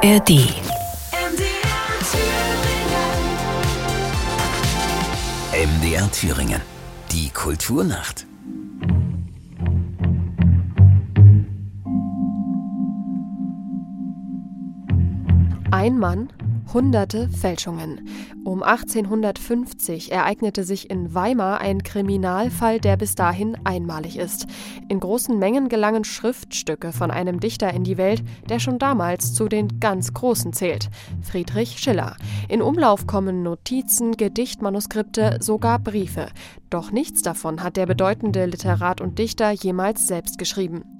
ARD. MDR Thüringen. Die Kulturnacht. Ein Mann, hunderte Fälschungen. Um 1850 ereignete sich in Weimar ein Kriminalfall, der bis dahin einmalig ist. In großen Mengen gelangen Schriftstücke von einem Dichter in die Welt, der schon damals zu den ganz Großen zählt, Friedrich Schiller. In Umlauf kommen Notizen, Gedichtmanuskripte, sogar Briefe. Doch nichts davon hat der bedeutende Literat und Dichter jemals selbst geschrieben.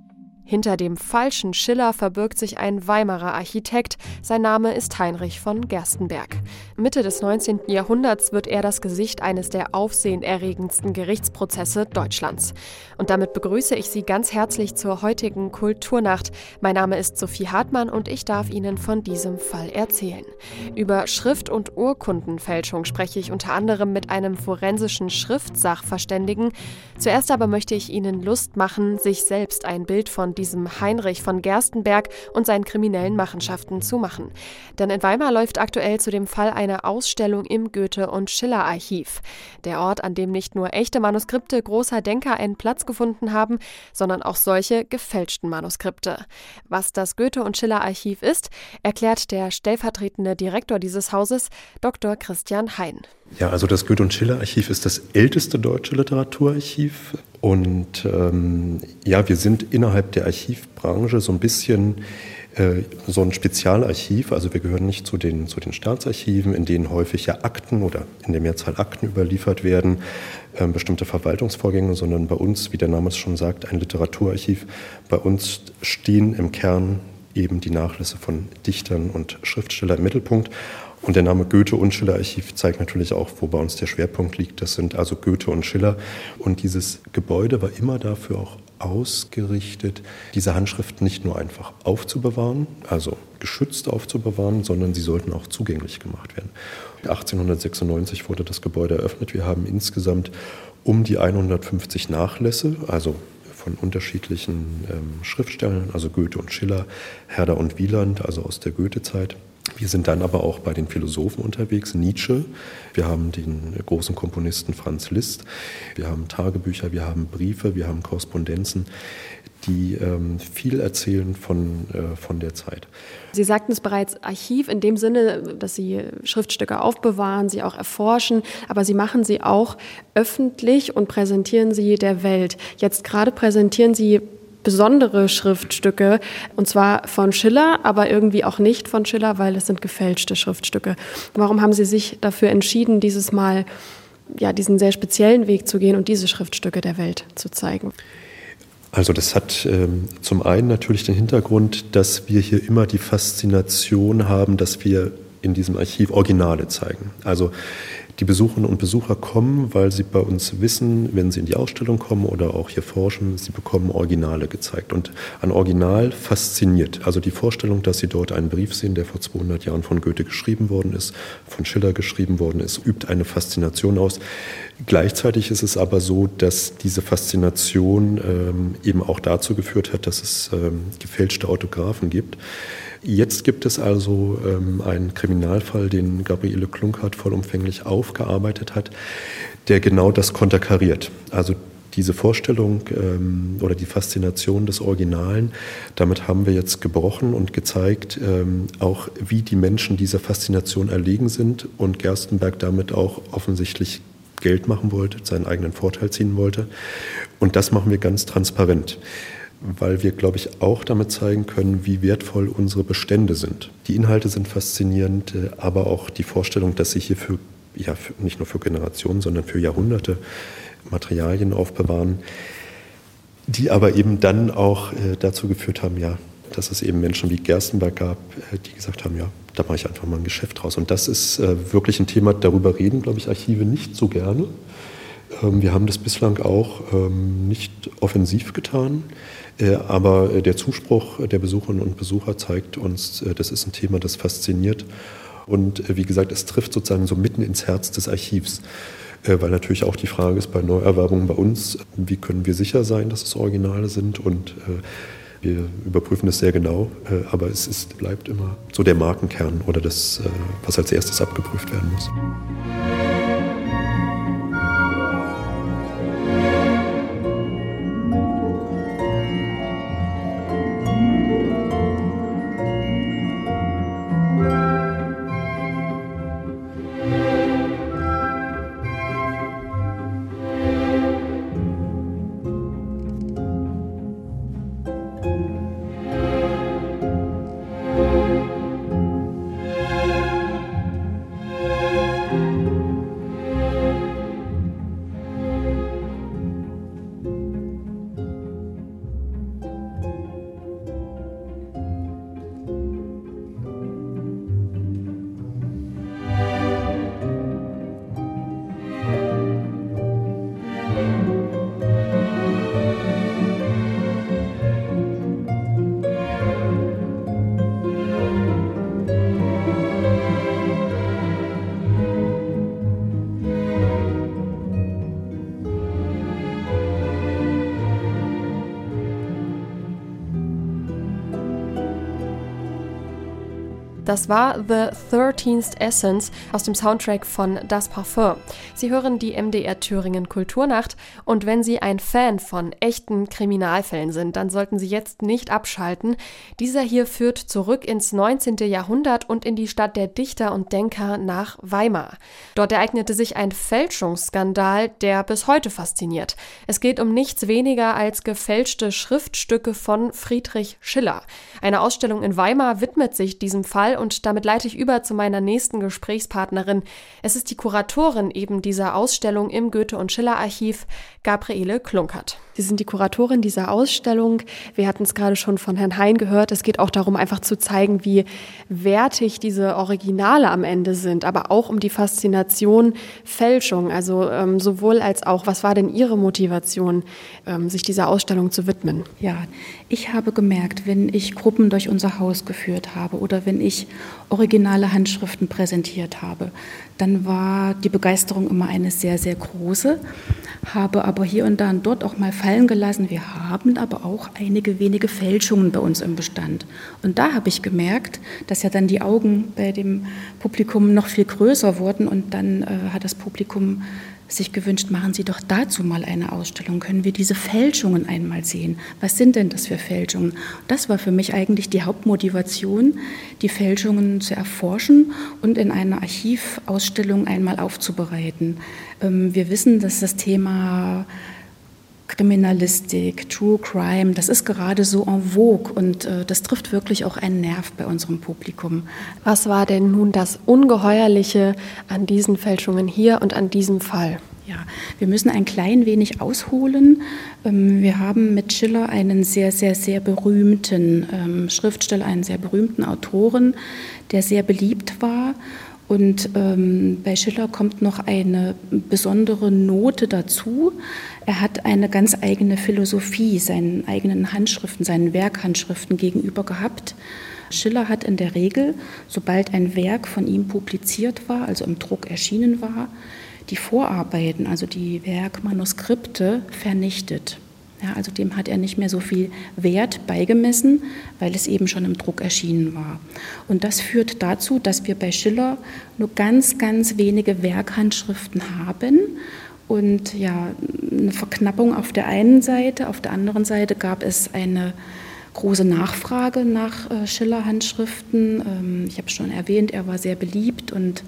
Hinter dem falschen Schiller verbirgt sich ein Weimarer Architekt. Sein Name ist Heinrich von Gerstenberg. Mitte des 19. Jahrhunderts wird er das Gesicht eines der aufsehenerregendsten Gerichtsprozesse Deutschlands. Und damit begrüße ich Sie ganz herzlich zur heutigen Kulturnacht. Mein Name ist Sophie Hartmann und ich darf Ihnen von diesem Fall erzählen. Über Schrift- und Urkundenfälschung spreche ich unter anderem mit einem forensischen Schriftsachverständigen. Zuerst aber möchte ich Ihnen Lust machen, sich selbst ein Bild von diesem Heinrich von Gerstenberg und seinen kriminellen Machenschaften zu machen. Denn in Weimar läuft aktuell zu dem Fall eine Ausstellung im Goethe- und Schiller-Archiv. Der Ort, an dem nicht nur echte Manuskripte großer Denker einen Platz gefunden haben, sondern auch solche gefälschten Manuskripte. Was das Goethe- und Schiller-Archiv ist, erklärt der stellvertretende Direktor dieses Hauses, Dr. Christian Hein. Ja, also das Goethe- und Schiller-Archiv ist das älteste deutsche Literaturarchiv. Und ähm, ja, wir sind innerhalb der Archivbranche so ein bisschen äh, so ein Spezialarchiv. Also wir gehören nicht zu den, zu den Staatsarchiven, in denen häufig ja Akten oder in der Mehrzahl Akten überliefert werden, äh, bestimmte Verwaltungsvorgänge, sondern bei uns, wie der Name es schon sagt, ein Literaturarchiv. Bei uns stehen im Kern eben die Nachlässe von Dichtern und Schriftstellern im Mittelpunkt. Und der Name Goethe und Schiller Archiv zeigt natürlich auch, wo bei uns der Schwerpunkt liegt. Das sind also Goethe und Schiller. Und dieses Gebäude war immer dafür auch ausgerichtet, diese Handschriften nicht nur einfach aufzubewahren, also geschützt aufzubewahren, sondern sie sollten auch zugänglich gemacht werden. 1896 wurde das Gebäude eröffnet. Wir haben insgesamt um die 150 Nachlässe, also von unterschiedlichen ähm, Schriftstellern, also Goethe und Schiller, Herder und Wieland, also aus der Goethe-Zeit. Wir sind dann aber auch bei den Philosophen unterwegs, Nietzsche, wir haben den großen Komponisten Franz Liszt, wir haben Tagebücher, wir haben Briefe, wir haben Korrespondenzen, die ähm, viel erzählen von, äh, von der Zeit. Sie sagten es bereits, Archiv in dem Sinne, dass Sie Schriftstücke aufbewahren, sie auch erforschen, aber Sie machen sie auch öffentlich und präsentieren sie der Welt. Jetzt gerade präsentieren Sie besondere Schriftstücke, und zwar von Schiller, aber irgendwie auch nicht von Schiller, weil es sind gefälschte Schriftstücke. Warum haben Sie sich dafür entschieden, dieses Mal ja, diesen sehr speziellen Weg zu gehen und diese Schriftstücke der Welt zu zeigen? Also das hat ähm, zum einen natürlich den Hintergrund, dass wir hier immer die Faszination haben, dass wir in diesem Archiv Originale zeigen. Also die Besucherinnen und Besucher kommen, weil sie bei uns wissen, wenn sie in die Ausstellung kommen oder auch hier forschen, sie bekommen Originale gezeigt. Und ein Original fasziniert. Also die Vorstellung, dass sie dort einen Brief sehen, der vor 200 Jahren von Goethe geschrieben worden ist, von Schiller geschrieben worden ist, übt eine Faszination aus. Gleichzeitig ist es aber so, dass diese Faszination ähm, eben auch dazu geführt hat, dass es ähm, gefälschte Autographen gibt. Jetzt gibt es also ähm, einen Kriminalfall, den Gabriele Klunkert vollumfänglich aufgearbeitet hat, der genau das konterkariert. Also diese Vorstellung ähm, oder die Faszination des Originalen, damit haben wir jetzt gebrochen und gezeigt, ähm, auch wie die Menschen dieser Faszination erlegen sind und Gerstenberg damit auch offensichtlich Geld machen wollte, seinen eigenen Vorteil ziehen wollte. Und das machen wir ganz transparent weil wir, glaube ich, auch damit zeigen können, wie wertvoll unsere Bestände sind. Die Inhalte sind faszinierend, äh, aber auch die Vorstellung, dass sie hier für, ja, für, nicht nur für Generationen, sondern für Jahrhunderte Materialien aufbewahren, die aber eben dann auch äh, dazu geführt haben, ja, dass es eben Menschen wie Gerstenberg gab, äh, die gesagt haben, ja, da mache ich einfach mal ein Geschäft draus. Und das ist wirklich ein Thema, darüber reden, glaube ich, Archive nicht so gerne. Ähm, wir haben das bislang auch ähm, nicht offensiv getan. Äh, aber äh, der Zuspruch der Besucherinnen und Besucher zeigt uns, äh, das ist ein Thema, das fasziniert. Und wie gesagt, es trifft sozusagen so mitten ins Herz des Archivs. Weil natürlich auch die Frage ist bei Neuerwerbungen bei uns, wie können wir sicher sein, dass es Originale sind und Wir überprüfen das sehr genau, aber es ist, bleibt immer so der Markenkern oder das, was als erstes abgeprüft werden muss. Das war The 13th Essence aus dem Soundtrack von Das Parfum. Sie hören die MDR Thüringen Kulturnacht und wenn Sie ein Fan von echten Kriminalfällen sind, dann sollten Sie jetzt nicht abschalten. Dieser hier führt zurück ins 19. Jahrhundert und in die Stadt der Dichter und Denker nach Weimar. Dort ereignete sich ein Fälschungsskandal, der bis heute fasziniert. Es geht um nichts weniger als gefälschte Schriftstücke von Friedrich Schiller. Eine Ausstellung in Weimar widmet sich diesem Fall und damit leite ich über zu meiner nächsten Gesprächspartnerin. Es ist die Kuratorin eben dieser Ausstellung im Goethe- und Schiller-Archiv, Gabriele Klunkert. Sie sind die Kuratorin dieser Ausstellung. Wir hatten es gerade schon von Herrn Hein gehört. Es geht auch darum, einfach zu zeigen, wie wertig diese Originale am Ende sind, aber auch um die Faszination Fälschung. Also ähm, sowohl als auch, was war denn Ihre Motivation, ähm, sich dieser Ausstellung zu widmen? Ja, ich habe gemerkt, wenn ich Gruppen durch unser Haus geführt habe oder wenn ich originale Handschriften präsentiert habe, dann war die Begeisterung immer eine sehr, sehr große, habe aber hier und da und dort auch mal fallen gelassen. Wir haben aber auch einige wenige Fälschungen bei uns im Bestand. Und da habe ich gemerkt, dass ja dann die Augen bei dem Publikum noch viel größer wurden und dann äh, hat das Publikum sich gewünscht, machen Sie doch dazu mal eine Ausstellung. Können wir diese Fälschungen einmal sehen? Was sind denn das für Fälschungen? Das war für mich eigentlich die Hauptmotivation, die Fälschungen zu erforschen und in einer Archivausstellung einmal aufzubereiten. Ähm, wir wissen, dass das Thema Kriminalistik, True Crime, das ist gerade so en vogue und äh, das trifft wirklich auch einen Nerv bei unserem Publikum. Was war denn nun das Ungeheuerliche an diesen Fälschungen hier und an diesem Fall? Ja, wir müssen ein klein wenig ausholen. Ähm, wir haben mit Schiller einen sehr, sehr, sehr berühmten ähm, Schriftsteller, einen sehr berühmten Autoren, der sehr beliebt war und ähm, bei Schiller kommt noch eine besondere Note dazu. Er hat eine ganz eigene Philosophie seinen eigenen Handschriften, seinen Werkhandschriften gegenüber gehabt. Schiller hat in der Regel, sobald ein Werk von ihm publiziert war, also im Druck erschienen war, die Vorarbeiten, also die Werkmanuskripte, vernichtet. Ja, also dem hat er nicht mehr so viel Wert beigemessen, weil es eben schon im Druck erschienen war. Und das führt dazu, dass wir bei Schiller nur ganz, ganz wenige Werkhandschriften haben und ja, eine Verknappung auf der einen Seite. Auf der anderen Seite gab es eine große Nachfrage nach äh, Schiller-Handschriften. Ähm, ich habe schon erwähnt, er war sehr beliebt und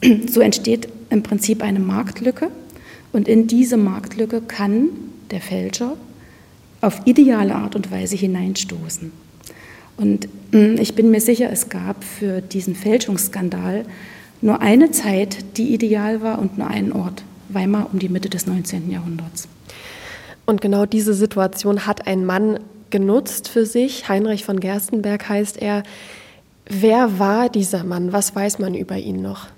so entsteht im Prinzip eine Marktlücke. Und in diese Marktlücke kann der Fälscher auf ideale Art und Weise hineinstoßen. Und hm, ich bin mir sicher, es gab für diesen Fälschungsskandal nur eine Zeit, die ideal war und nur einen Ort, Weimar um die Mitte des 19. Jahrhunderts. Und genau diese Situation hat ein Mann genutzt für sich. Heinrich von Gerstenberg heißt er. Wer war dieser Mann? Was weiß man über ihn noch?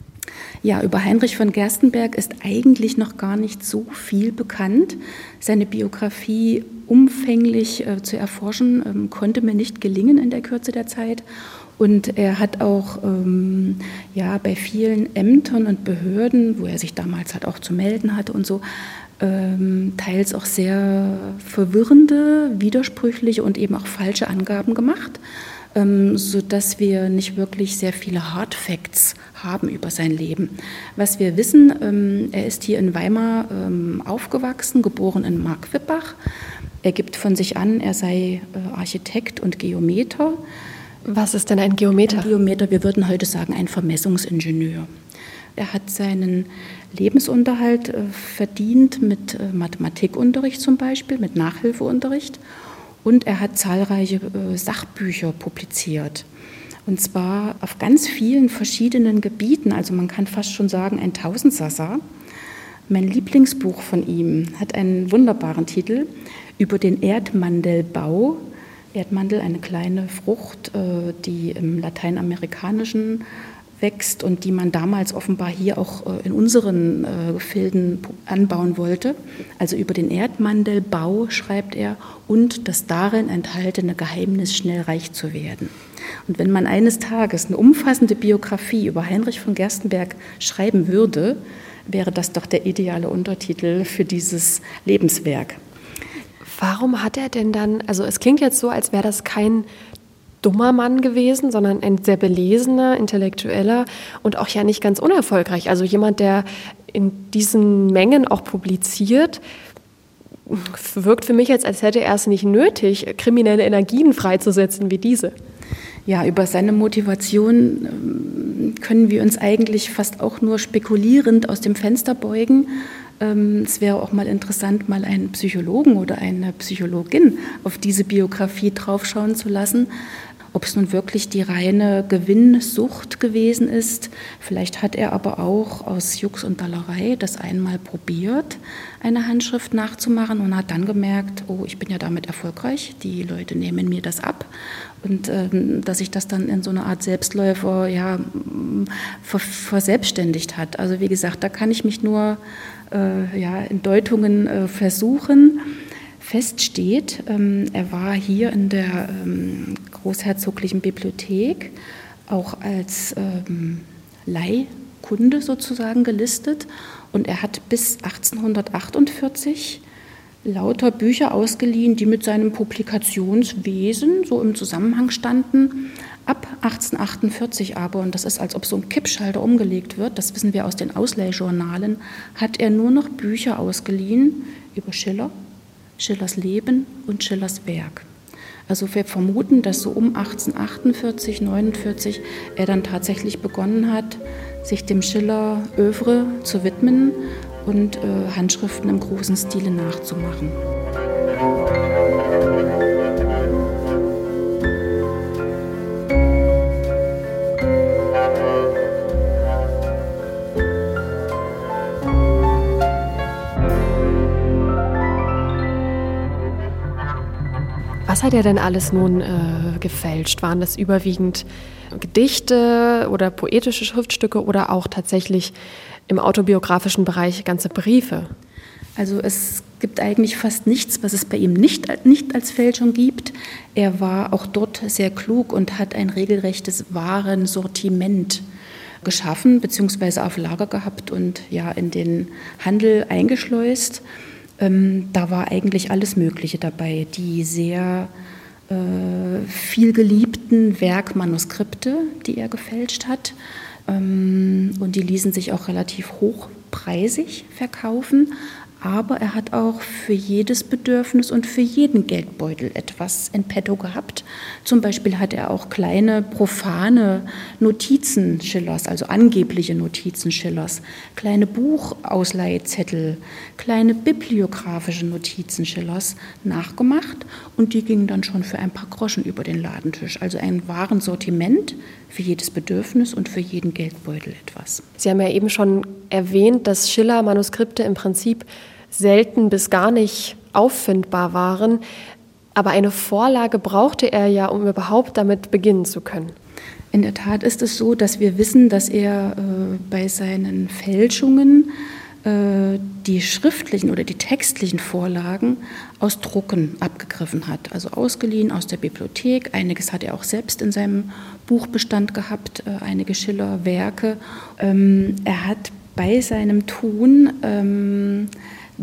Ja, über Heinrich von Gerstenberg ist eigentlich noch gar nicht so viel bekannt. Seine Biografie umfänglich äh, zu erforschen, ähm, konnte mir nicht gelingen in der Kürze der Zeit. Und er hat auch ähm, ja, bei vielen Ämtern und Behörden, wo er sich damals halt auch zu melden hatte und so, ähm, teils auch sehr verwirrende, widersprüchliche und eben auch falsche Angaben gemacht, ähm, sodass wir nicht wirklich sehr viele Hard Facts haben über sein Leben. Was wir wissen, ähm, er ist hier in Weimar ähm, aufgewachsen, geboren in Markwippach. Er gibt von sich an, er sei äh, Architekt und Geometer. Was ist denn ein Geometer? Ein Geometer, wir würden heute sagen, ein Vermessungsingenieur. Er hat seinen Lebensunterhalt äh, verdient mit äh, Mathematikunterricht zum Beispiel, mit Nachhilfeunterricht. Und er hat zahlreiche äh, Sachbücher publiziert. Und zwar auf ganz vielen verschiedenen Gebieten. Also man kann fast schon sagen, ein Tausendsassa. Mein Lieblingsbuch von ihm hat einen wunderbaren Titel über den Erdmandelbau. Erdmandel, eine kleine Frucht, die im Lateinamerikanischen wächst und die man damals offenbar hier auch äh, in unseren äh, Gefilden anbauen wollte. Also über den Erdmandelbau schreibt er und das darin enthaltene Geheimnis, schnell reich zu werden. Und wenn man eines Tages eine umfassende Biografie über Heinrich von Gerstenberg schreiben würde, wäre das doch der ideale Untertitel für dieses Lebenswerk. Warum hat er denn dann, also es klingt jetzt so, als wäre das kein dummer Mann gewesen, sondern ein sehr belesener, intellektueller und auch ja nicht ganz unerfolgreich. Also jemand, der in diesen Mengen auch publiziert, wirkt für mich jetzt, als hätte er es nicht nötig, kriminelle Energien freizusetzen wie diese. Ja, über seine Motivation ähm, können wir uns eigentlich fast auch nur spekulierend aus dem Fenster beugen. Ähm, es wäre auch mal interessant, mal einen Psychologen oder eine Psychologin auf diese Biografie draufschauen zu lassen. Ob es nun wirklich die reine Gewinnsucht gewesen ist, vielleicht hat er aber auch aus Jux und Dallerei das einmal probiert, eine Handschrift nachzumachen und hat dann gemerkt, oh, ich bin ja damit erfolgreich, die Leute nehmen mir das ab. Und ähm, dass sich das dann in so eine Art Selbstläufer ja, ver verselbstständigt hat. Also wie gesagt, da kann ich mich nur äh, ja, in Deutungen äh, versuchen feststeht. Ähm, er war hier in der ähm, Großherzoglichen Bibliothek auch als ähm, Leihkunde sozusagen gelistet und er hat bis 1848 lauter Bücher ausgeliehen, die mit seinem Publikationswesen so im Zusammenhang standen. Ab 1848 aber, und das ist, als ob so ein Kippschalter umgelegt wird, das wissen wir aus den Ausleihjournalen, hat er nur noch Bücher ausgeliehen über Schiller, Schillers Leben und Schillers Werk. Also wir vermuten, dass so um 1848, 49 er dann tatsächlich begonnen hat, sich dem Schiller Övre zu widmen und äh, Handschriften im großen Stile nachzumachen. Was hat er denn alles nun äh, gefälscht? Waren das überwiegend Gedichte oder poetische Schriftstücke oder auch tatsächlich im autobiografischen Bereich ganze Briefe? Also es gibt eigentlich fast nichts, was es bei ihm nicht, nicht als Fälschung gibt. Er war auch dort sehr klug und hat ein regelrechtes Warensortiment geschaffen bzw. auf Lager gehabt und ja in den Handel eingeschleust. Ähm, da war eigentlich alles Mögliche dabei. Die sehr äh, viel geliebten Werkmanuskripte, die er gefälscht hat. Ähm, und die ließen sich auch relativ hochpreisig verkaufen. Aber er hat auch für jedes Bedürfnis und für jeden Geldbeutel etwas in petto gehabt. Zum Beispiel hat er auch kleine profane Notizen Schillers, also angebliche Notizen Schillers, kleine Buchausleihzettel, kleine bibliografische Notizen Schillers nachgemacht und die gingen dann schon für ein paar Groschen über den Ladentisch. Also ein wahren Sortiment für jedes Bedürfnis und für jeden Geldbeutel etwas. Sie haben ja eben schon erwähnt, dass Schiller Manuskripte im Prinzip selten bis gar nicht auffindbar waren. Aber eine Vorlage brauchte er ja, um überhaupt damit beginnen zu können. In der Tat ist es so, dass wir wissen, dass er äh, bei seinen Fälschungen äh, die schriftlichen oder die textlichen Vorlagen aus Drucken abgegriffen hat, also ausgeliehen aus der Bibliothek. Einiges hat er auch selbst in seinem Buchbestand gehabt, äh, einige Schiller-Werke. Ähm, er hat bei seinem Tun ähm,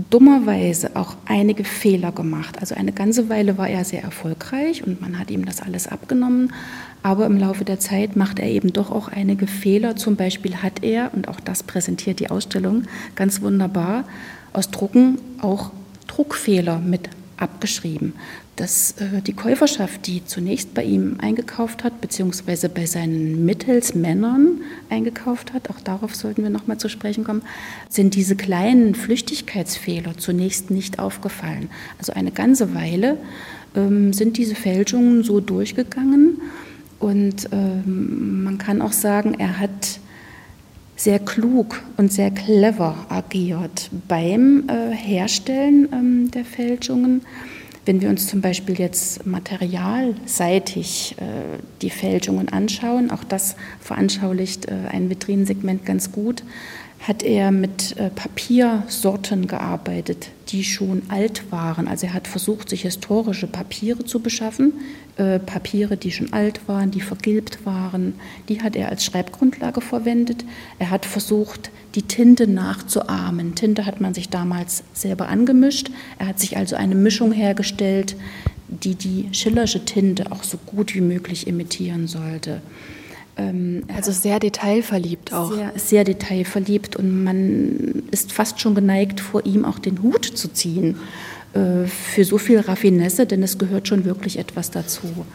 dummerweise auch einige Fehler gemacht. Also eine ganze Weile war er sehr erfolgreich und man hat ihm das alles abgenommen. Aber im Laufe der Zeit macht er eben doch auch einige Fehler. Zum Beispiel hat er, und auch das präsentiert die Ausstellung ganz wunderbar, aus Drucken auch Druckfehler mit abgeschrieben. Dass äh, die Käuferschaft, die zunächst bei ihm eingekauft hat, beziehungsweise bei seinen Mittelsmännern eingekauft hat, auch darauf sollten wir nochmal zu sprechen kommen, sind diese kleinen Flüchtigkeitsfehler zunächst nicht aufgefallen. Also eine ganze Weile ähm, sind diese Fälschungen so durchgegangen und ähm, man kann auch sagen, er hat sehr klug und sehr clever agiert beim äh, Herstellen ähm, der Fälschungen. Wenn wir uns zum Beispiel jetzt materialseitig äh, die Fälschungen anschauen, auch das veranschaulicht äh, ein Vitrinensegment ganz gut, hat er mit äh, Papiersorten gearbeitet, die schon alt waren. Also er hat versucht, sich historische Papiere zu beschaffen, äh, Papiere, die schon alt waren, die vergilbt waren. Die hat er als Schreibgrundlage verwendet. Er hat versucht, die Tinte nachzuahmen. Tinte hat man sich damals selber angemischt. Er hat sich also eine Mischung hergestellt, die die Schillersche Tinte auch so gut wie möglich imitieren sollte. Ähm, also sehr detailverliebt auch. Sehr, sehr detailverliebt und man ist fast schon geneigt, vor ihm auch den Hut zu ziehen äh, für so viel Raffinesse, denn es gehört schon wirklich etwas dazu.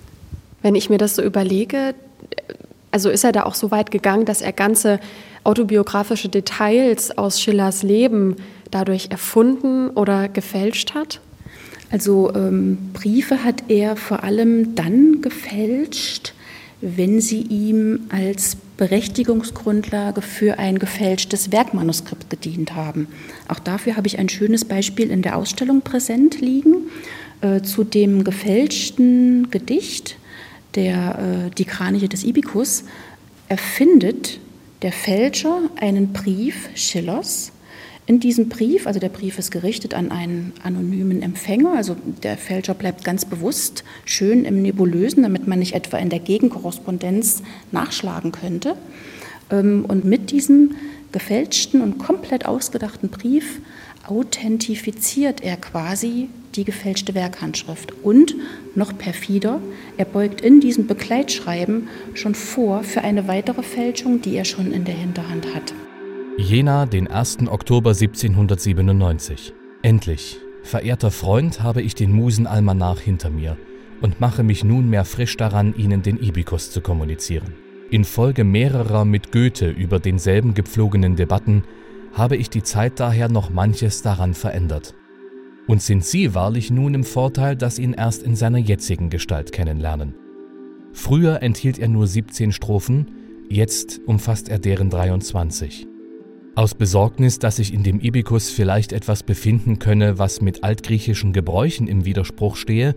Wenn ich mir das so überlege, also ist er da auch so weit gegangen, dass er ganze autobiografische Details aus Schillers Leben dadurch erfunden oder gefälscht hat? Also ähm, Briefe hat er vor allem dann gefälscht, wenn sie ihm als Berechtigungsgrundlage für ein gefälschtes Werkmanuskript gedient haben. Auch dafür habe ich ein schönes Beispiel in der Ausstellung präsent liegen äh, zu dem gefälschten Gedicht der, äh, Die Kraniche des Ibikus erfindet der Fälscher einen Brief Schillers in diesem Brief, also der Brief ist gerichtet an einen anonymen Empfänger, also der Fälscher bleibt ganz bewusst schön im Nebulösen, damit man nicht etwa in der Gegenkorrespondenz nachschlagen könnte. Ähm, und mit diesem gefälschten und komplett ausgedachten Brief authentifiziert er quasi die gefälschte Werkhandschrift. Und noch perfider, er beugt in diesem Begleitschreiben schon vor für eine weitere Fälschung, die er schon in der Hinterhand hat. Jena, den 1. Oktober 1797. Endlich, verehrter Freund, habe ich den Musenalmanach hinter mir und mache mich nunmehr frisch daran, Ihnen den Ibikus zu kommunizieren. Infolge mehrerer mit Goethe über denselben gepflogenen Debatten habe ich die Zeit daher noch manches daran verändert. Und sind Sie wahrlich nun im Vorteil, dass ihn erst in seiner jetzigen Gestalt kennenlernen. Früher enthielt er nur 17 Strophen, jetzt umfasst er deren 23. Aus Besorgnis, dass sich in dem Ibikus vielleicht etwas befinden könne, was mit altgriechischen Gebräuchen im Widerspruch stehe,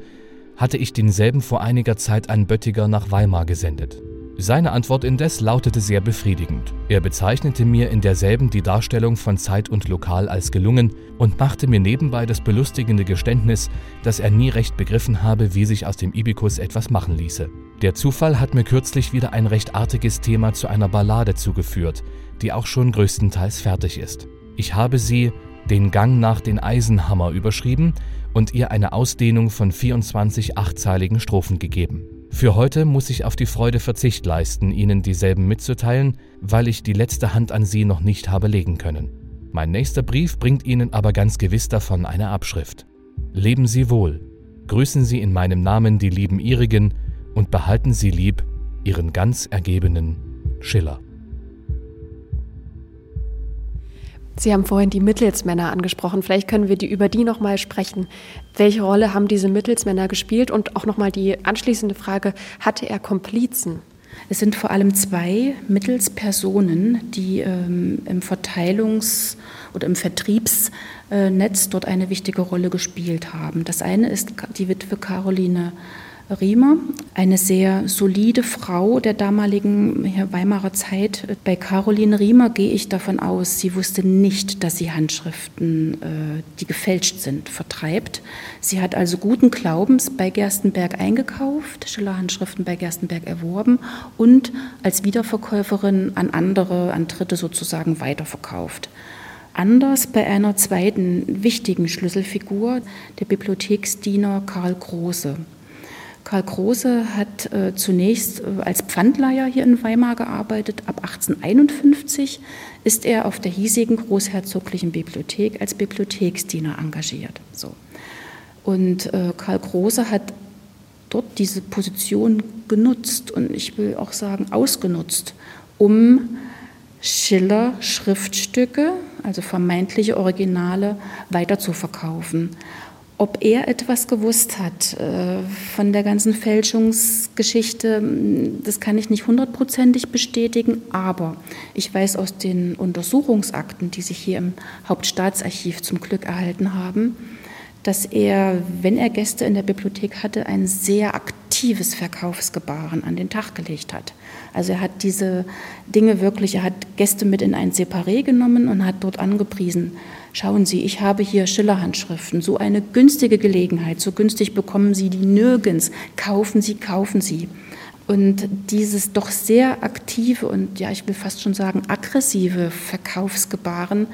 hatte ich denselben vor einiger Zeit an Böttiger nach Weimar gesendet. Seine Antwort indes lautete sehr befriedigend. Er bezeichnete mir in derselben die Darstellung von Zeit und Lokal als gelungen und machte mir nebenbei das belustigende Geständnis, dass er nie recht begriffen habe, wie sich aus dem Ibikus etwas machen ließe. Der Zufall hat mir kürzlich wieder ein recht artiges Thema zu einer Ballade zugeführt, die auch schon größtenteils fertig ist. Ich habe sie den Gang nach den Eisenhammer überschrieben und ihr eine Ausdehnung von 24 achtzeiligen Strophen gegeben. Für heute muss ich auf die Freude Verzicht leisten, Ihnen dieselben mitzuteilen, weil ich die letzte Hand an Sie noch nicht habe legen können. Mein nächster Brief bringt Ihnen aber ganz gewiss davon eine Abschrift. Leben Sie wohl, grüßen Sie in meinem Namen die lieben Ihrigen und behalten Sie lieb Ihren ganz ergebenen Schiller. Sie haben vorhin die Mittelsmänner angesprochen. Vielleicht können wir die, über die noch mal sprechen. Welche Rolle haben diese Mittelsmänner gespielt? Und auch noch mal die anschließende Frage: Hatte er Komplizen? Es sind vor allem zwei Mittelspersonen, die ähm, im Verteilungs- oder im Vertriebsnetz dort eine wichtige Rolle gespielt haben. Das eine ist die Witwe Caroline Riemer, eine sehr solide Frau der damaligen Weimarer Zeit. Bei Caroline Riemer gehe ich davon aus, sie wusste nicht, dass sie Handschriften, äh, die gefälscht sind, vertreibt. Sie hat also guten Glaubens bei Gerstenberg eingekauft, Schiller-Handschriften bei Gerstenberg erworben und als Wiederverkäuferin an andere, an Dritte sozusagen weiterverkauft. Anders bei einer zweiten wichtigen Schlüsselfigur, der Bibliotheksdiener Karl Große. Karl Große hat äh, zunächst äh, als Pfandleiher hier in Weimar gearbeitet. Ab 1851 ist er auf der hiesigen Großherzoglichen Bibliothek als Bibliotheksdiener engagiert. So. Und äh, Karl Große hat dort diese Position genutzt und ich will auch sagen ausgenutzt, um Schiller Schriftstücke, also vermeintliche Originale, weiter zu verkaufen. Ob er etwas gewusst hat äh, von der ganzen Fälschungsgeschichte, das kann ich nicht hundertprozentig bestätigen, aber ich weiß aus den Untersuchungsakten, die sich hier im Hauptstaatsarchiv zum Glück erhalten haben, dass er, wenn er Gäste in der Bibliothek hatte, ein sehr aktives Verkaufsgebaren an den Tag gelegt hat. Also er hat diese Dinge wirklich, er hat Gäste mit in ein Separé genommen und hat dort angepriesen, schauen Sie, ich habe hier Schillerhandschriften, so eine günstige Gelegenheit, so günstig bekommen Sie die nirgends, kaufen Sie, kaufen Sie. Und dieses doch sehr aktive und ja, ich will fast schon sagen aggressive Verkaufsgebaren,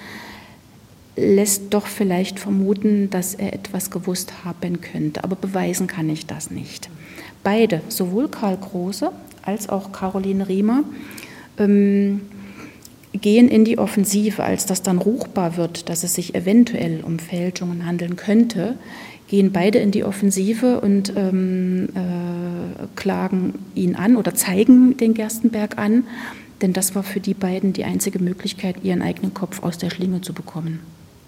lässt doch vielleicht vermuten, dass er etwas gewusst haben könnte. Aber beweisen kann ich das nicht. Beide, sowohl Karl Große als auch Caroline Riemer, ähm, gehen in die Offensive, als das dann ruchbar wird, dass es sich eventuell um Fälschungen handeln könnte, gehen beide in die Offensive und ähm, äh, klagen ihn an oder zeigen den Gerstenberg an, denn das war für die beiden die einzige Möglichkeit, ihren eigenen Kopf aus der Schlinge zu bekommen.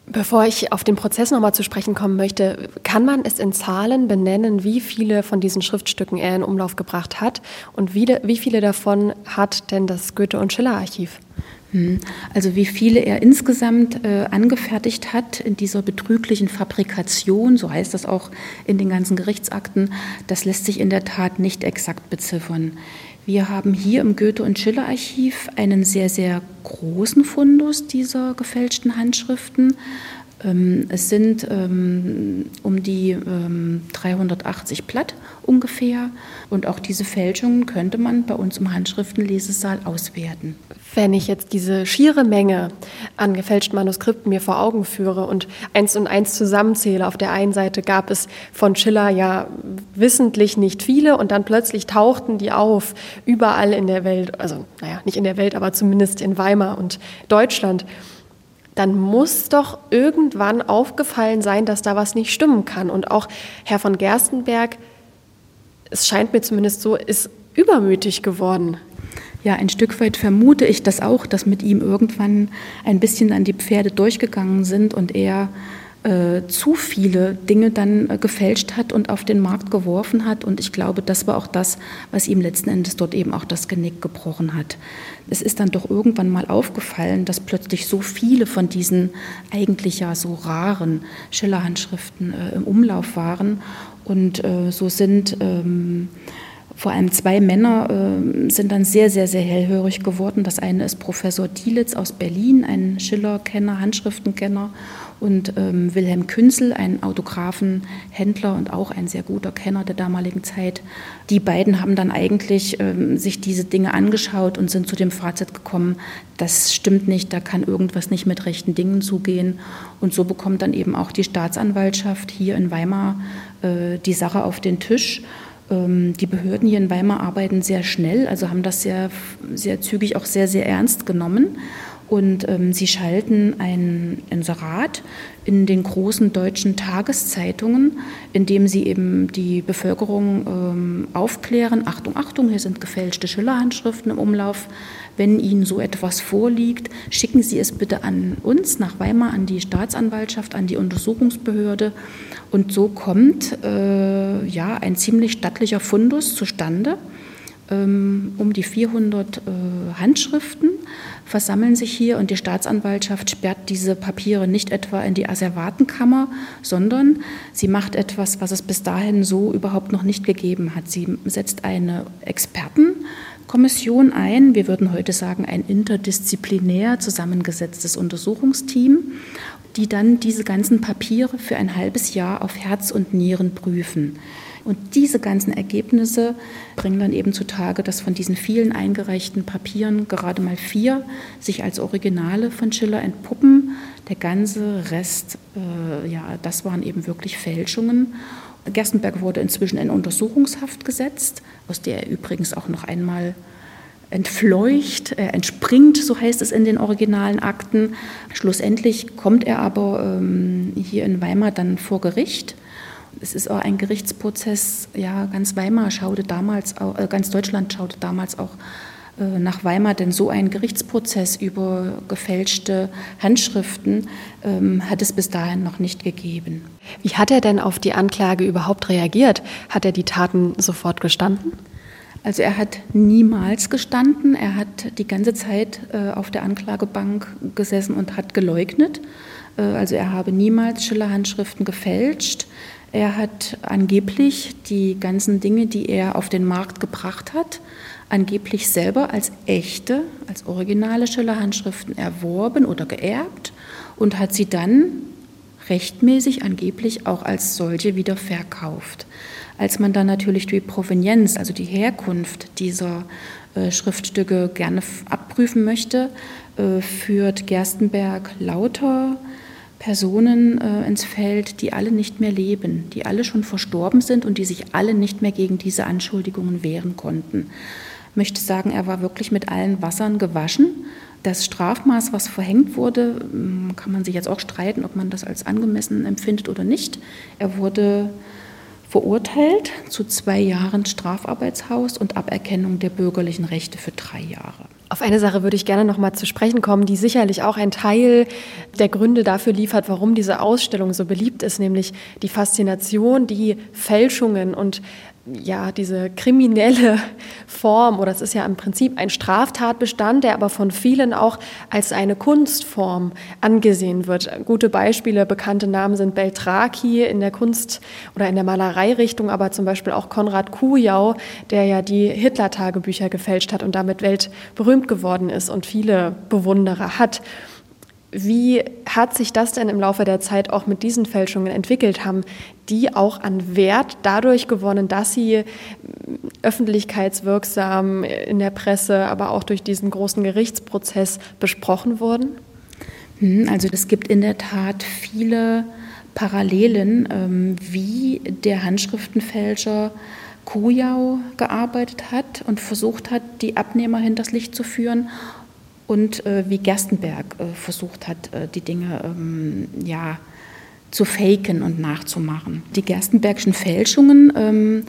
Bevor ich auf den Prozess nochmal zu sprechen kommen möchte, kann man es in Zahlen benennen, wie viele von diesen Schriftstücken er in Umlauf gebracht hat und wie, wie viele davon hat denn das Goethe- und Schiller-Archiv? Hm. Also wie viele er insgesamt äh, angefertigt hat in dieser betrüglichen Fabrikation, so heißt das auch in den ganzen Gerichtsakten, das lässt sich in der Tat nicht exakt beziffern. Wir haben hier im Goethe- und Schiller-Archiv einen sehr, sehr großen Fundus dieser gefälschten Handschriften. Ähm, es sind ähm, um die 380 ähm, Blatt ungefähr und auch diese Fälschungen könnte man bei uns im Handschriftenlesesaal auswerten. Wenn ich jetzt diese schiere Menge an gefälschten Manuskripten mir vor Augen führe und eins und eins zusammenzähle, auf der einen Seite gab es von Schiller ja wissentlich nicht viele und dann plötzlich tauchten die auf überall in der Welt, also naja, nicht in der Welt, aber zumindest in Weimar und Deutschland dann muss doch irgendwann aufgefallen sein, dass da was nicht stimmen kann. Und auch Herr von Gerstenberg, es scheint mir zumindest so, ist übermütig geworden. Ja, ein Stück weit vermute ich das auch, dass mit ihm irgendwann ein bisschen an die Pferde durchgegangen sind und er äh, zu viele Dinge dann äh, gefälscht hat und auf den Markt geworfen hat. Und ich glaube, das war auch das, was ihm letzten Endes dort eben auch das Genick gebrochen hat. Es ist dann doch irgendwann mal aufgefallen, dass plötzlich so viele von diesen eigentlich ja so raren Schillerhandschriften äh, im Umlauf waren. Und äh, so sind ähm, vor allem zwei Männer äh, sind dann sehr, sehr, sehr hellhörig geworden. Das eine ist Professor Dielitz aus Berlin, ein Schiller-Kenner, Handschriftenkenner und ähm, Wilhelm Künzel, ein Autografenhändler und auch ein sehr guter Kenner der damaligen Zeit. Die beiden haben dann eigentlich ähm, sich diese Dinge angeschaut und sind zu dem Fazit gekommen, das stimmt nicht, da kann irgendwas nicht mit rechten Dingen zugehen. Und so bekommt dann eben auch die Staatsanwaltschaft hier in Weimar äh, die Sache auf den Tisch. Ähm, die Behörden hier in Weimar arbeiten sehr schnell, also haben das sehr, sehr zügig auch sehr, sehr ernst genommen und ähm, sie schalten ein Inserat in den großen deutschen Tageszeitungen, in dem sie eben die Bevölkerung ähm, aufklären, Achtung, Achtung, hier sind gefälschte Schillerhandschriften im Umlauf. Wenn Ihnen so etwas vorliegt, schicken Sie es bitte an uns nach Weimar, an die Staatsanwaltschaft, an die Untersuchungsbehörde. Und so kommt äh, ja ein ziemlich stattlicher Fundus zustande um die 400 äh, Handschriften versammeln sich hier und die Staatsanwaltschaft sperrt diese Papiere nicht etwa in die Asservatenkammer, sondern sie macht etwas, was es bis dahin so überhaupt noch nicht gegeben hat. Sie setzt eine Expertenkommission ein, wir würden heute sagen ein interdisziplinär zusammengesetztes Untersuchungsteam, die dann diese ganzen Papiere für ein halbes Jahr auf Herz und Nieren prüfen. Und diese ganzen Ergebnisse bringen dann eben zutage, dass von diesen vielen eingereichten Papieren gerade mal vier sich als Originale von Schiller entpuppen. Der ganze Rest, äh, ja, das waren eben wirklich Fälschungen. Gerstenberg wurde inzwischen in Untersuchungshaft gesetzt, aus der er übrigens auch noch einmal entfleucht, er entspringt, so heißt es in den originalen Akten. Schlussendlich kommt er aber ähm, hier in Weimar dann vor Gericht. Es ist auch ein Gerichtsprozess, ja, ganz Weimar schaute damals, äh, ganz Deutschland schaute damals auch äh, nach Weimar, denn so ein Gerichtsprozess über gefälschte Handschriften ähm, hat es bis dahin noch nicht gegeben. Wie hat er denn auf die Anklage überhaupt reagiert? Hat er die Taten sofort gestanden? Also er hat niemals gestanden, er hat die ganze Zeit äh, auf der Anklagebank gesessen und hat geleugnet. Äh, also er habe niemals Schiller-Handschriften gefälscht. Er hat angeblich die ganzen Dinge, die er auf den Markt gebracht hat, angeblich selber als echte, als originale Schiller-Handschriften erworben oder geerbt und hat sie dann rechtmäßig angeblich auch als solche wieder verkauft. Als man dann natürlich die Provenienz, also die Herkunft dieser äh, Schriftstücke gerne abprüfen möchte, äh, führt Gerstenberg lauter Personen äh, ins Feld, die alle nicht mehr leben, die alle schon verstorben sind und die sich alle nicht mehr gegen diese Anschuldigungen wehren konnten. Ich möchte sagen, er war wirklich mit allen Wassern gewaschen. Das Strafmaß, was verhängt wurde, hm, kann man sich jetzt auch streiten, ob man das als angemessen empfindet oder nicht. Er wurde verurteilt zu zwei Jahren Strafarbeitshaus und Aberkennung der bürgerlichen Rechte für drei Jahre. Auf eine Sache würde ich gerne noch mal zu sprechen kommen, die sicherlich auch ein Teil der Gründe dafür liefert, warum diese Ausstellung so beliebt ist, nämlich die Faszination, die Fälschungen und ja, diese kriminelle Form, oder es ist ja im Prinzip ein Straftatbestand, der aber von vielen auch als eine Kunstform angesehen wird. Gute Beispiele, bekannte Namen sind Beltraki in der Kunst- oder in der Malereirichtung, aber zum Beispiel auch Konrad Kujau, der ja die Hitler-Tagebücher gefälscht hat und damit weltberühmt geworden ist und viele Bewunderer hat. Wie hat sich das denn im Laufe der Zeit auch mit diesen Fälschungen entwickelt? Haben die auch an Wert dadurch gewonnen, dass sie öffentlichkeitswirksam in der Presse, aber auch durch diesen großen Gerichtsprozess besprochen wurden? Hm, also es gibt in der Tat viele Parallelen, ähm, wie der Handschriftenfälscher Kujau gearbeitet hat und versucht hat, die Abnehmer hinters Licht zu führen und äh, wie Gerstenberg äh, versucht hat, äh, die Dinge ähm, ja, zu faken und nachzumachen. Die Gerstenbergschen Fälschungen ähm,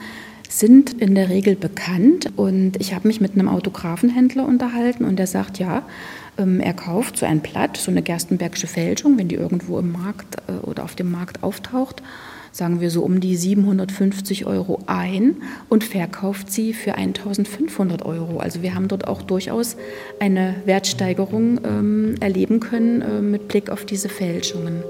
sind in der Regel bekannt und ich habe mich mit einem Autografenhändler unterhalten und der sagt, ja, ähm, er kauft so ein Blatt, so eine Gerstenbergsche Fälschung, wenn die irgendwo im Markt äh, oder auf dem Markt auftaucht sagen wir so um die 750 Euro ein und verkauft sie für 1500 Euro. Also wir haben dort auch durchaus eine Wertsteigerung ähm, erleben können äh, mit Blick auf diese Fälschungen.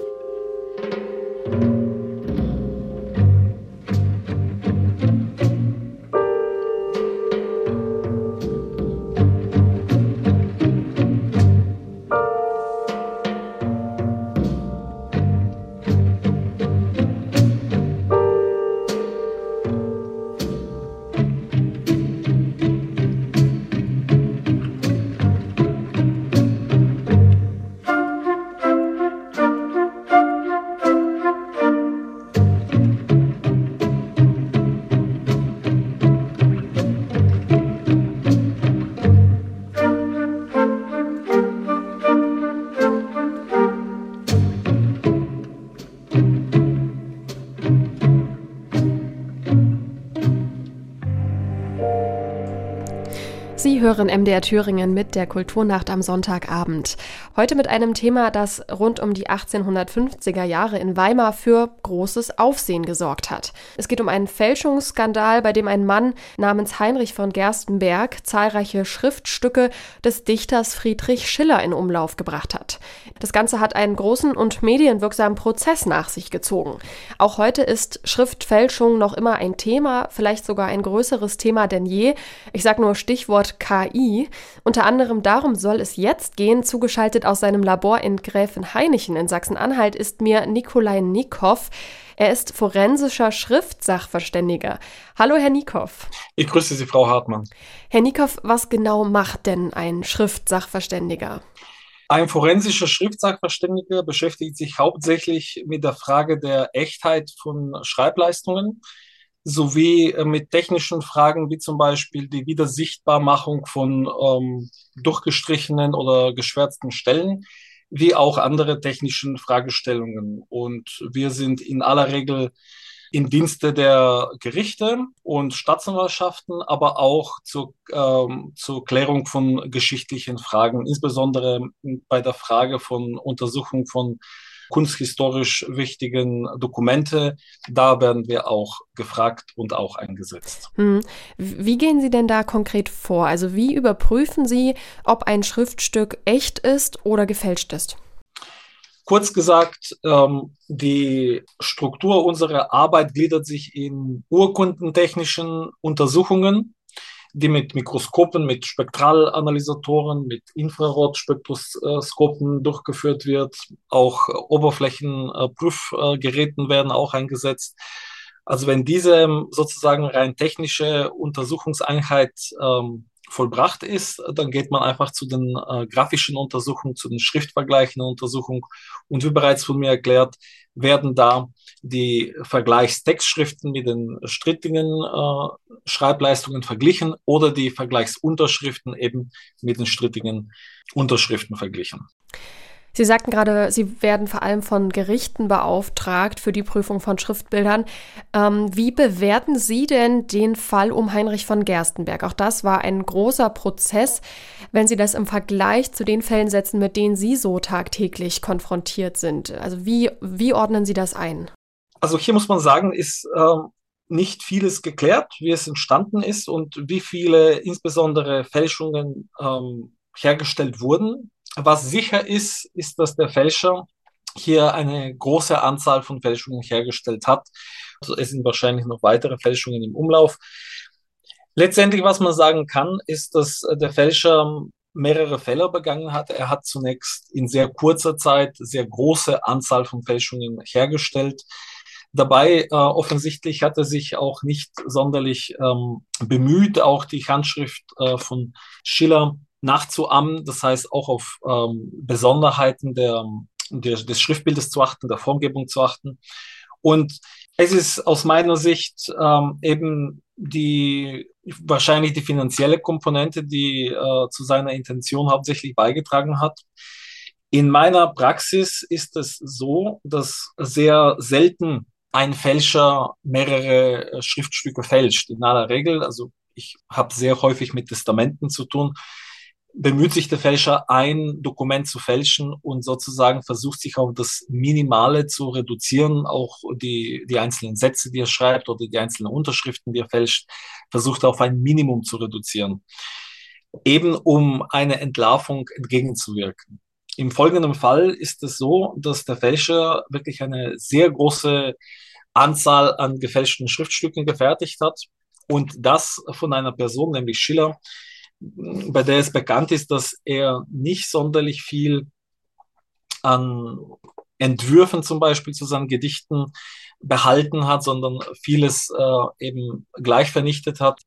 Hören MDR Thüringen mit der Kulturnacht am Sonntagabend. Heute mit einem Thema, das rund um die 1850er Jahre in Weimar für großes Aufsehen gesorgt hat. Es geht um einen Fälschungsskandal, bei dem ein Mann namens Heinrich von Gerstenberg zahlreiche Schriftstücke des Dichters Friedrich Schiller in Umlauf gebracht hat. Das Ganze hat einen großen und medienwirksamen Prozess nach sich gezogen. Auch heute ist Schriftfälschung noch immer ein Thema, vielleicht sogar ein größeres Thema denn je. Ich sage nur Stichwort K KI. Unter anderem darum soll es jetzt gehen. Zugeschaltet aus seinem Labor in Gräfenhainichen in Sachsen-Anhalt ist mir Nikolai Nikow. Er ist forensischer Schriftsachverständiger. Hallo, Herr Nikow. Ich grüße Sie, Frau Hartmann. Herr Nikow, was genau macht denn ein Schriftsachverständiger? Ein forensischer Schriftsachverständiger beschäftigt sich hauptsächlich mit der Frage der Echtheit von Schreibleistungen sowie äh, mit technischen Fragen wie zum Beispiel die Wiedersichtbarmachung von ähm, durchgestrichenen oder geschwärzten Stellen, wie auch andere technischen Fragestellungen. Und wir sind in aller Regel im Dienste der Gerichte und Staatsanwaltschaften, aber auch zur, ähm, zur Klärung von geschichtlichen Fragen, insbesondere bei der Frage von Untersuchung von kunsthistorisch wichtigen Dokumente. Da werden wir auch gefragt und auch eingesetzt. Hm. Wie gehen Sie denn da konkret vor? Also wie überprüfen Sie, ob ein Schriftstück echt ist oder gefälscht ist? Kurz gesagt, ähm, die Struktur unserer Arbeit gliedert sich in urkundentechnischen Untersuchungen, die mit Mikroskopen, mit Spektralanalysatoren, mit Infrarotspektroskopen durchgeführt wird. Auch Oberflächenprüfgeräten werden auch eingesetzt. Also wenn diese sozusagen rein technische Untersuchungseinheit ähm, vollbracht ist, dann geht man einfach zu den äh, grafischen Untersuchungen, zu den schriftvergleichenden Untersuchungen und wie bereits von mir erklärt, werden da die Vergleichstextschriften mit den strittigen äh, Schreibleistungen verglichen oder die Vergleichsunterschriften eben mit den strittigen Unterschriften verglichen. Sie sagten gerade, Sie werden vor allem von Gerichten beauftragt für die Prüfung von Schriftbildern. Ähm, wie bewerten Sie denn den Fall um Heinrich von Gerstenberg? Auch das war ein großer Prozess. Wenn Sie das im Vergleich zu den Fällen setzen, mit denen Sie so tagtäglich konfrontiert sind, also wie, wie ordnen Sie das ein? Also hier muss man sagen, ist äh, nicht vieles geklärt, wie es entstanden ist und wie viele insbesondere Fälschungen ähm, hergestellt wurden. Was sicher ist, ist, dass der Fälscher hier eine große Anzahl von Fälschungen hergestellt hat. Also es sind wahrscheinlich noch weitere Fälschungen im Umlauf. Letztendlich, was man sagen kann, ist, dass der Fälscher mehrere Fälle begangen hat. Er hat zunächst in sehr kurzer Zeit sehr große Anzahl von Fälschungen hergestellt. Dabei äh, offensichtlich hat er sich auch nicht sonderlich ähm, bemüht, auch die Handschrift äh, von Schiller nachzuahmen, das heißt auch auf ähm, Besonderheiten der, der, des Schriftbildes zu achten, der Formgebung zu achten. Und es ist aus meiner Sicht ähm, eben die wahrscheinlich die finanzielle Komponente, die äh, zu seiner Intention hauptsächlich beigetragen hat. In meiner Praxis ist es so, dass sehr selten ein Fälscher mehrere äh, Schriftstücke fälscht. In aller Regel, also ich habe sehr häufig mit Testamenten zu tun, bemüht sich der Fälscher, ein Dokument zu fälschen und sozusagen versucht sich auf das Minimale zu reduzieren, auch die, die einzelnen Sätze, die er schreibt oder die einzelnen Unterschriften, die er fälscht, versucht auf ein Minimum zu reduzieren, eben um eine Entlarvung entgegenzuwirken. Im folgenden Fall ist es so, dass der Fälscher wirklich eine sehr große Anzahl an gefälschten Schriftstücken gefertigt hat und das von einer Person, nämlich Schiller, bei der es bekannt ist, dass er nicht sonderlich viel an Entwürfen zum Beispiel zu seinen Gedichten behalten hat, sondern vieles äh, eben gleich vernichtet hat.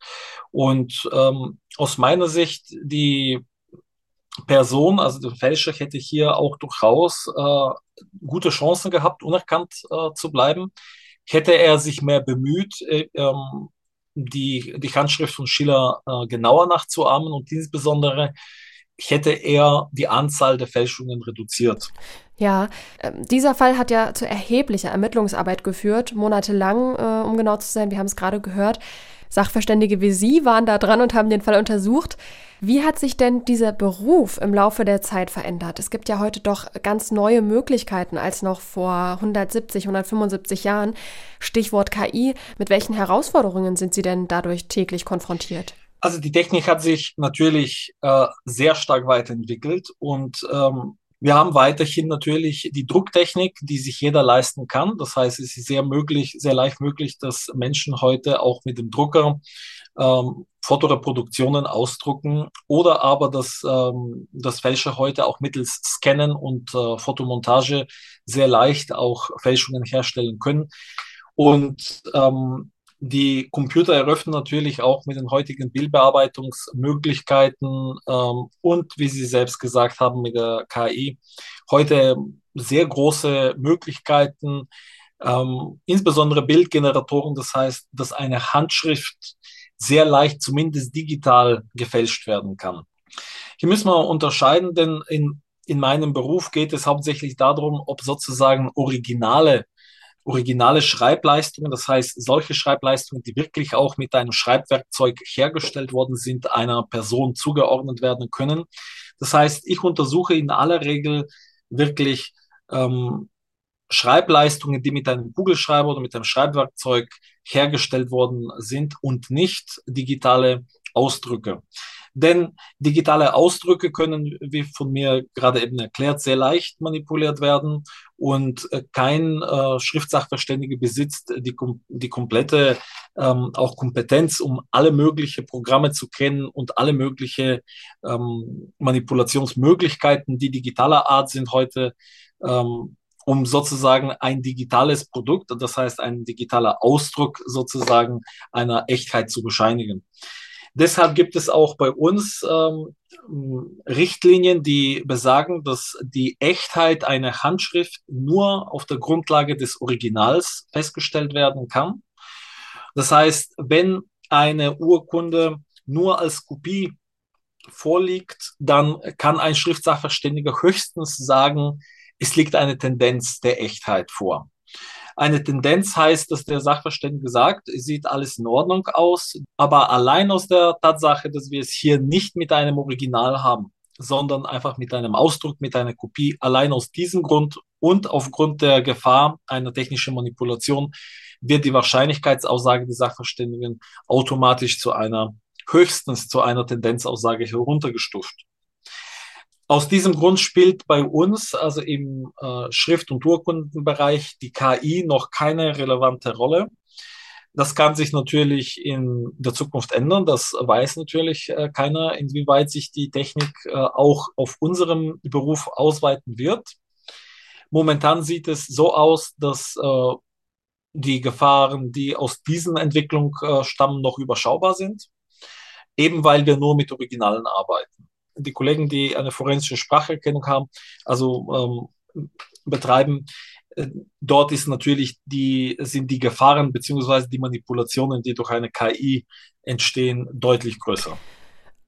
Und ähm, aus meiner Sicht, die Person, also der Fälscher, hätte hier auch durchaus äh, gute Chancen gehabt, unerkannt äh, zu bleiben. Hätte er sich mehr bemüht, äh, ähm, die, die Handschrift von Schiller äh, genauer nachzuahmen und insbesondere hätte er die Anzahl der Fälschungen reduziert. Ja, äh, dieser Fall hat ja zu erheblicher Ermittlungsarbeit geführt, monatelang, äh, um genau zu sein. Wir haben es gerade gehört. Sachverständige wie Sie waren da dran und haben den Fall untersucht. Wie hat sich denn dieser Beruf im Laufe der Zeit verändert? Es gibt ja heute doch ganz neue Möglichkeiten als noch vor 170, 175 Jahren. Stichwort KI. Mit welchen Herausforderungen sind Sie denn dadurch täglich konfrontiert? Also die Technik hat sich natürlich äh, sehr stark weiterentwickelt und ähm, wir haben weiterhin natürlich die Drucktechnik, die sich jeder leisten kann. Das heißt, es ist sehr möglich, sehr leicht möglich, dass Menschen heute auch mit dem Drucker ähm, Fotoreproduktionen ausdrucken oder aber, dass ähm, das Fälscher heute auch mittels Scannen und äh, Fotomontage sehr leicht auch Fälschungen herstellen können. Und ähm, Die Computer eröffnen natürlich auch mit den heutigen Bildbearbeitungsmöglichkeiten ähm, und, wie Sie selbst gesagt haben, mit der KI heute sehr große Möglichkeiten, ähm, insbesondere Bildgeneratoren, das heißt, dass eine Handschrift sehr leicht, zumindest digital, gefälscht werden kann. Hier müssen wir unterscheiden, denn in, in meinem Beruf geht es hauptsächlich darum, ob sozusagen originale originale Schreibleistungen, das heißt solche Schreibleistungen, die wirklich auch mit einem Schreibwerkzeug hergestellt worden sind, einer Person zugeordnet werden können. Das heißt, ich untersuche in aller Regel wirklich ähm, Schreibleistungen, die mit einem Kugelschreiber oder mit einem Schreibwerkzeug hergestellt worden sind und nicht digitale Ausdrücke. Denn digitale Ausdrücke können, wie von mir gerade eben erklärt, sehr leicht manipuliert werden und äh, kein äh, Schriftsachverständige besitzt die, die komplette ähm, auch Kompetenz, um alle möglichen Programme zu kennen und alle möglichen ähm, Manipulationsmöglichkeiten, die digitaler Art sind heute, ähm, um sozusagen ein digitales Produkt, das heißt ein digitaler Ausdruck sozusagen einer Echtheit zu bescheinigen. Deshalb gibt es auch bei uns ähm, Richtlinien, die besagen, dass die Echtheit einer Handschrift nur auf der Grundlage des Originals festgestellt werden kann. Das heißt, wenn eine Urkunde nur als Kopie vorliegt, dann kann ein Schriftsachverständiger höchstens sagen, es liegt eine Tendenz der Echtheit vor. Eine Tendenz heißt, dass der Sachverständige sagt, sieht alles in Ordnung aus, aber allein aus der Tatsache, dass wir es hier nicht mit einem Original haben, sondern einfach mit einem Ausdruck, mit einer Kopie, allein aus diesem Grund und aufgrund der Gefahr einer technischen Manipulation wird die Wahrscheinlichkeitsaussage des Sachverständigen automatisch zu einer höchstens zu einer Tendenzaussage heruntergestuft. Aus diesem Grund spielt bei uns, also im äh, Schrift- und Urkundenbereich, die KI noch keine relevante Rolle. Das kann sich natürlich in der Zukunft ändern. Das weiß natürlich äh, keiner, inwieweit sich die Technik äh, auch auf unserem Beruf ausweiten wird. Momentan sieht es so aus, dass äh, die Gefahren, die aus diesen Entwicklungen äh, stammen, noch überschaubar sind, eben weil wir nur mit Originalen arbeiten die Kollegen, die eine forensische Spracherkennung haben, also ähm, betreiben, äh, dort ist natürlich die, sind die Gefahren beziehungsweise die Manipulationen, die durch eine KI entstehen, deutlich größer.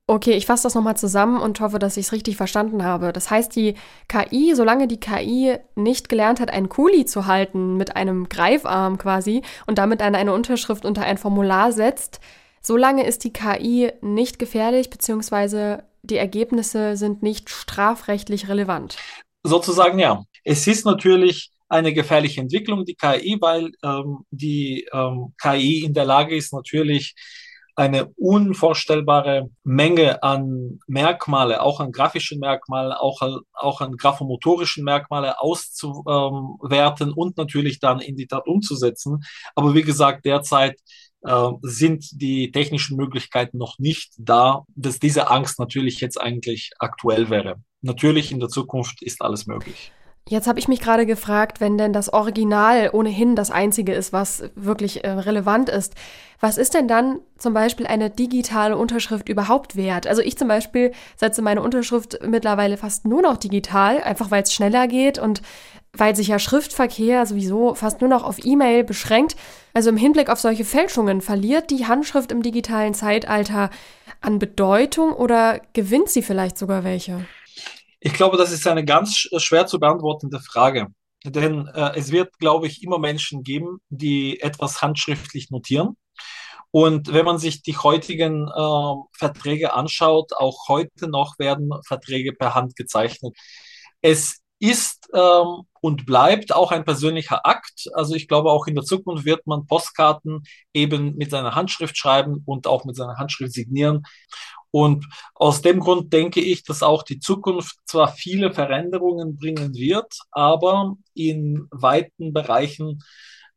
Okay, ich fasse das nochmal zusammen und hoffe, dass ich es richtig verstanden habe. Das heißt, die KI, solange die KI nicht gelernt hat, einen Kuli zu halten mit einem Greifarm quasi und damit eine, eine Unterschrift unter ein Formular setzt, solange ist die KI nicht gefährlich, beziehungsweise die Ergebnisse sind nicht strafrechtlich relevant. Sozusagen ja. Es ist natürlich eine gefährliche Entwicklung, die KI, weil ähm, die ähm, KI in der Lage ist, natürlich eine unvorstellbare Menge an Merkmale, auch an grafischen Merkmalen, auch, auch an graphomotorischen Merkmale auszuwerten und natürlich dann in die Tat umzusetzen. Aber wie gesagt, derzeit äh, sind die technischen Möglichkeiten noch nicht da, dass diese Angst natürlich jetzt eigentlich aktuell wäre. Natürlich in der Zukunft ist alles möglich. Jetzt habe ich mich gerade gefragt, wenn denn das Original ohnehin das einzige ist, was wirklich äh, relevant ist, was ist denn dann zum Beispiel eine digitale Unterschrift überhaupt wert? Also ich zum Beispiel setze meine Unterschrift mittlerweile fast nur noch digital, einfach weil es schneller geht und weil sich ja Schriftverkehr sowieso fast nur noch auf E-Mail beschränkt. Also im Hinblick auf solche Fälschungen verliert die Handschrift im digitalen Zeitalter an Bedeutung oder gewinnt sie vielleicht sogar welche? Ich glaube, das ist eine ganz schwer zu beantwortende Frage. Denn äh, es wird, glaube ich, immer Menschen geben, die etwas handschriftlich notieren. Und wenn man sich die heutigen äh, Verträge anschaut, auch heute noch werden Verträge per Hand gezeichnet. Es ist ähm, und bleibt auch ein persönlicher Akt. Also ich glaube, auch in der Zukunft wird man Postkarten eben mit seiner Handschrift schreiben und auch mit seiner Handschrift signieren. Und aus dem Grund denke ich, dass auch die Zukunft zwar viele Veränderungen bringen wird, aber in weiten Bereichen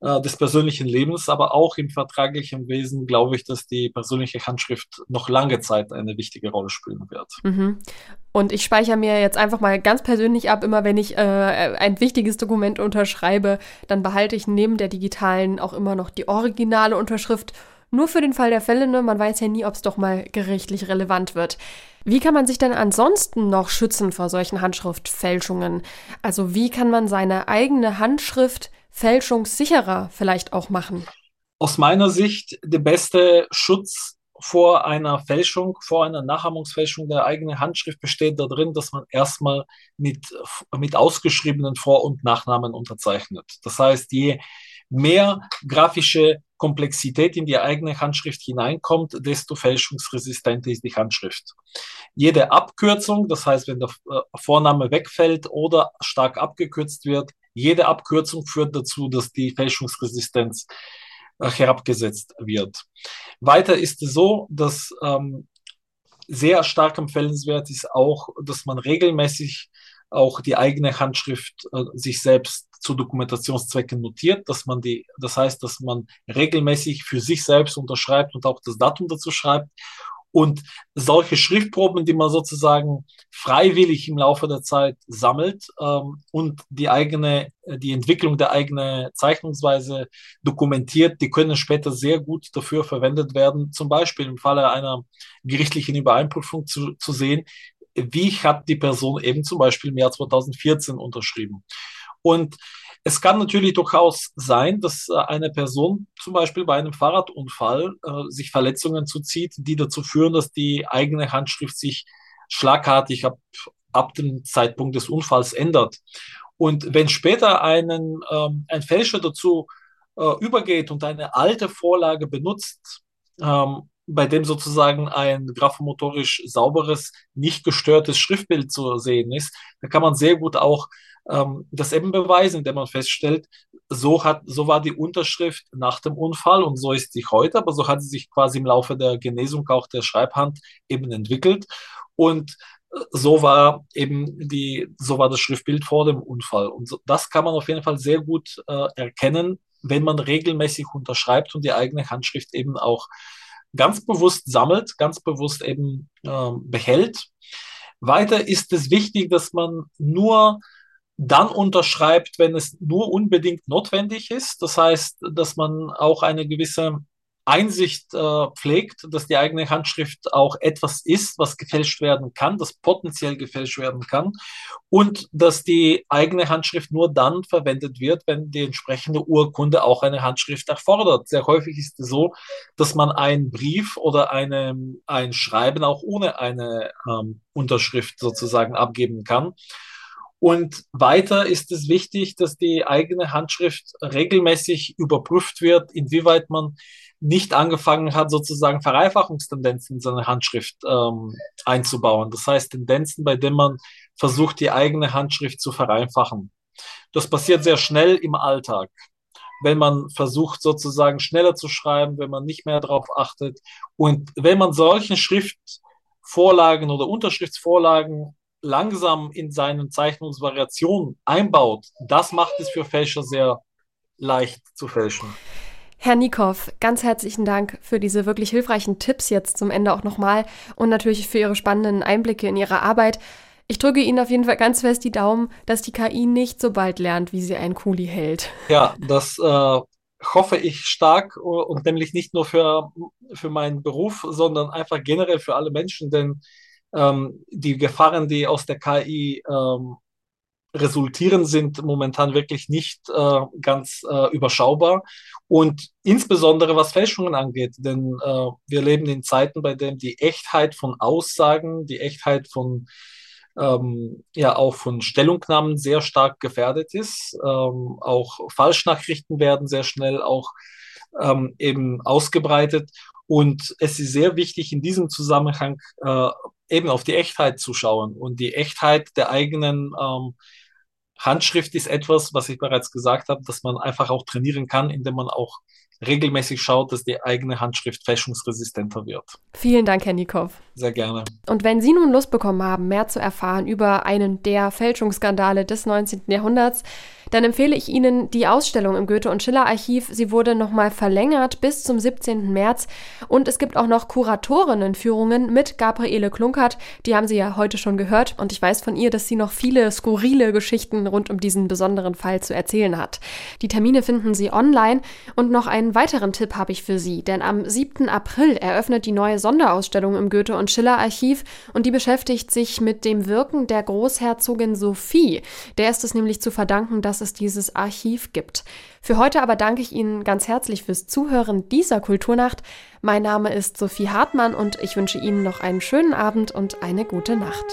äh, des persönlichen Lebens, aber auch im vertraglichen Wesen glaube ich, dass die persönliche Handschrift noch lange Zeit eine wichtige Rolle spielen wird. Mhm. Und ich speichere mir jetzt einfach mal ganz persönlich ab, immer wenn ich äh, ein wichtiges Dokument unterschreibe, dann behalte ich neben der digitalen auch immer noch die originale Unterschrift. Nur für den Fall der Fälle, ne? man weiß ja nie, ob es doch mal gerichtlich relevant wird. Wie kann man sich denn ansonsten noch schützen vor solchen Handschriftfälschungen? Also wie kann man seine eigene Handschrift fälschungssicherer vielleicht auch machen? Aus meiner Sicht der beste Schutz vor einer Fälschung, vor einer Nachahmungsfälschung der eigenen Handschrift besteht darin, dass man erstmal mit, mit ausgeschriebenen Vor- und Nachnamen unterzeichnet. Das heißt, je mehr grafische Komplexität in die eigene Handschrift hineinkommt, desto fälschungsresistenter ist die Handschrift. Jede Abkürzung, das heißt, wenn der äh, Vorname wegfällt oder stark abgekürzt wird, jede Abkürzung führt dazu, dass die Fälschungsresistenz äh, herabgesetzt wird. Weiter ist es so, dass ähm, sehr stark empfehlenswert ist auch, dass man regelmäßig auch die eigene Handschrift äh, sich selbst zu Dokumentationszwecken notiert, dass man die, das heißt, dass man regelmäßig für sich selbst unterschreibt und auch das Datum dazu schreibt und solche Schriftproben, die man sozusagen freiwillig im Laufe der Zeit sammelt ähm, und die eigene, die Entwicklung der eigenen Zeichnungsweise dokumentiert, die können später sehr gut dafür verwendet werden, zum Beispiel im Falle einer gerichtlichen Übereinprüfung zu, zu sehen, wie hat die Person eben zum Beispiel im Jahr 2014 unterschrieben. Und es kann natürlich durchaus sein, dass äh, eine Person zum Beispiel bei einem Fahrradunfall äh, sich Verletzungen zuzieht, die dazu führen, dass die eigene Handschrift sich schlagartig ab, ab dem Zeitpunkt des Unfalls ändert. Und wenn später einen, ähm, ein Fälscher dazu äh, übergeht und eine alte Vorlage benutzt, ähm, bei dem sozusagen ein graphomotorisch sauberes, nicht gestörtes Schriftbild zu sehen ist, da kann man sehr gut auch ähm, das eben beweisen, indem man feststellt, so, hat, so war die Unterschrift nach dem Unfall und so ist sie heute, aber so hat sie sich quasi im Laufe der Genesung auch der Schreibhand eben entwickelt. Und äh, so war eben die, so war das Schriftbild vor dem Unfall. Und so, das kann man auf jeden Fall sehr gut äh, erkennen, wenn man regelmäßig unterschreibt und die eigene Handschrift eben auch ganz bewusst sammelt, ganz bewusst eben äh, behält. Weiter ist es wichtig, dass man nur dann unterschreibt, wenn es nur unbedingt notwendig ist. Das heißt, dass man auch eine gewisse Einsicht äh, pflegt, dass die eigene Handschrift auch etwas ist, was gefälscht werden kann, das potenziell gefälscht werden kann und dass die eigene Handschrift nur dann verwendet wird, wenn die entsprechende Urkunde auch eine Handschrift erfordert. Sehr häufig ist es so, dass man einen Brief oder eine, ein Schreiben auch ohne eine ähm, Unterschrift sozusagen abgeben kann. Und weiter ist es wichtig, dass die eigene Handschrift regelmäßig überprüft wird, inwieweit man nicht angefangen hat, sozusagen Vereinfachungstendenzen in seine Handschrift ähm, einzubauen. Das heißt, Tendenzen, bei denen man versucht, die eigene Handschrift zu vereinfachen. Das passiert sehr schnell im Alltag. Wenn man versucht, sozusagen schneller zu schreiben, wenn man nicht mehr darauf achtet. Und wenn man solchen Schriftvorlagen oder Unterschriftsvorlagen langsam in seinen Zeichnungsvariationen einbaut, das macht es für Fälscher sehr leicht zu fälschen. Herr Nikow, ganz herzlichen Dank für diese wirklich hilfreichen Tipps jetzt zum Ende auch nochmal und natürlich für Ihre spannenden Einblicke in Ihre Arbeit. Ich drücke Ihnen auf jeden Fall ganz fest die Daumen, dass die KI nicht so bald lernt, wie sie einen Kuli hält. Ja, das äh, hoffe ich stark und nämlich nicht nur für, für meinen Beruf, sondern einfach generell für alle Menschen, denn ähm, die Gefahren, die aus der KI ähm, resultieren, sind momentan wirklich nicht äh, ganz äh, überschaubar. Und insbesondere was Fälschungen angeht, denn äh, wir leben in Zeiten, bei denen die Echtheit von Aussagen, die Echtheit von ähm, ja auch von Stellungnahmen sehr stark gefährdet ist. Ähm, auch Falschnachrichten werden sehr schnell auch ähm, eben ausgebreitet. Und es ist sehr wichtig, in diesem Zusammenhang äh, eben auf die Echtheit zu schauen. Und die Echtheit der eigenen ähm, Handschrift ist etwas, was ich bereits gesagt habe, dass man einfach auch trainieren kann, indem man auch regelmäßig schaut, dass die eigene Handschrift fälschungsresistenter wird. Vielen Dank, Herr Nikow. Sehr gerne. Und wenn Sie nun Lust bekommen haben, mehr zu erfahren über einen der Fälschungsskandale des 19. Jahrhunderts, dann empfehle ich Ihnen die Ausstellung im Goethe- und Schiller-Archiv. Sie wurde nochmal verlängert bis zum 17. März und es gibt auch noch Kuratorinnenführungen mit Gabriele Klunkert. Die haben Sie ja heute schon gehört und ich weiß von ihr, dass sie noch viele skurrile Geschichten rund um diesen besonderen Fall zu erzählen hat. Die Termine finden Sie online und noch einen weiteren Tipp habe ich für Sie, denn am 7. April eröffnet die neue Sonderausstellung im Goethe- und Schiller-Archiv und die beschäftigt sich mit dem Wirken der Großherzogin Sophie. Der ist es nämlich zu verdanken, dass es dieses Archiv gibt. Für heute aber danke ich Ihnen ganz herzlich fürs Zuhören dieser Kulturnacht. Mein Name ist Sophie Hartmann und ich wünsche Ihnen noch einen schönen Abend und eine gute Nacht.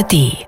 ARD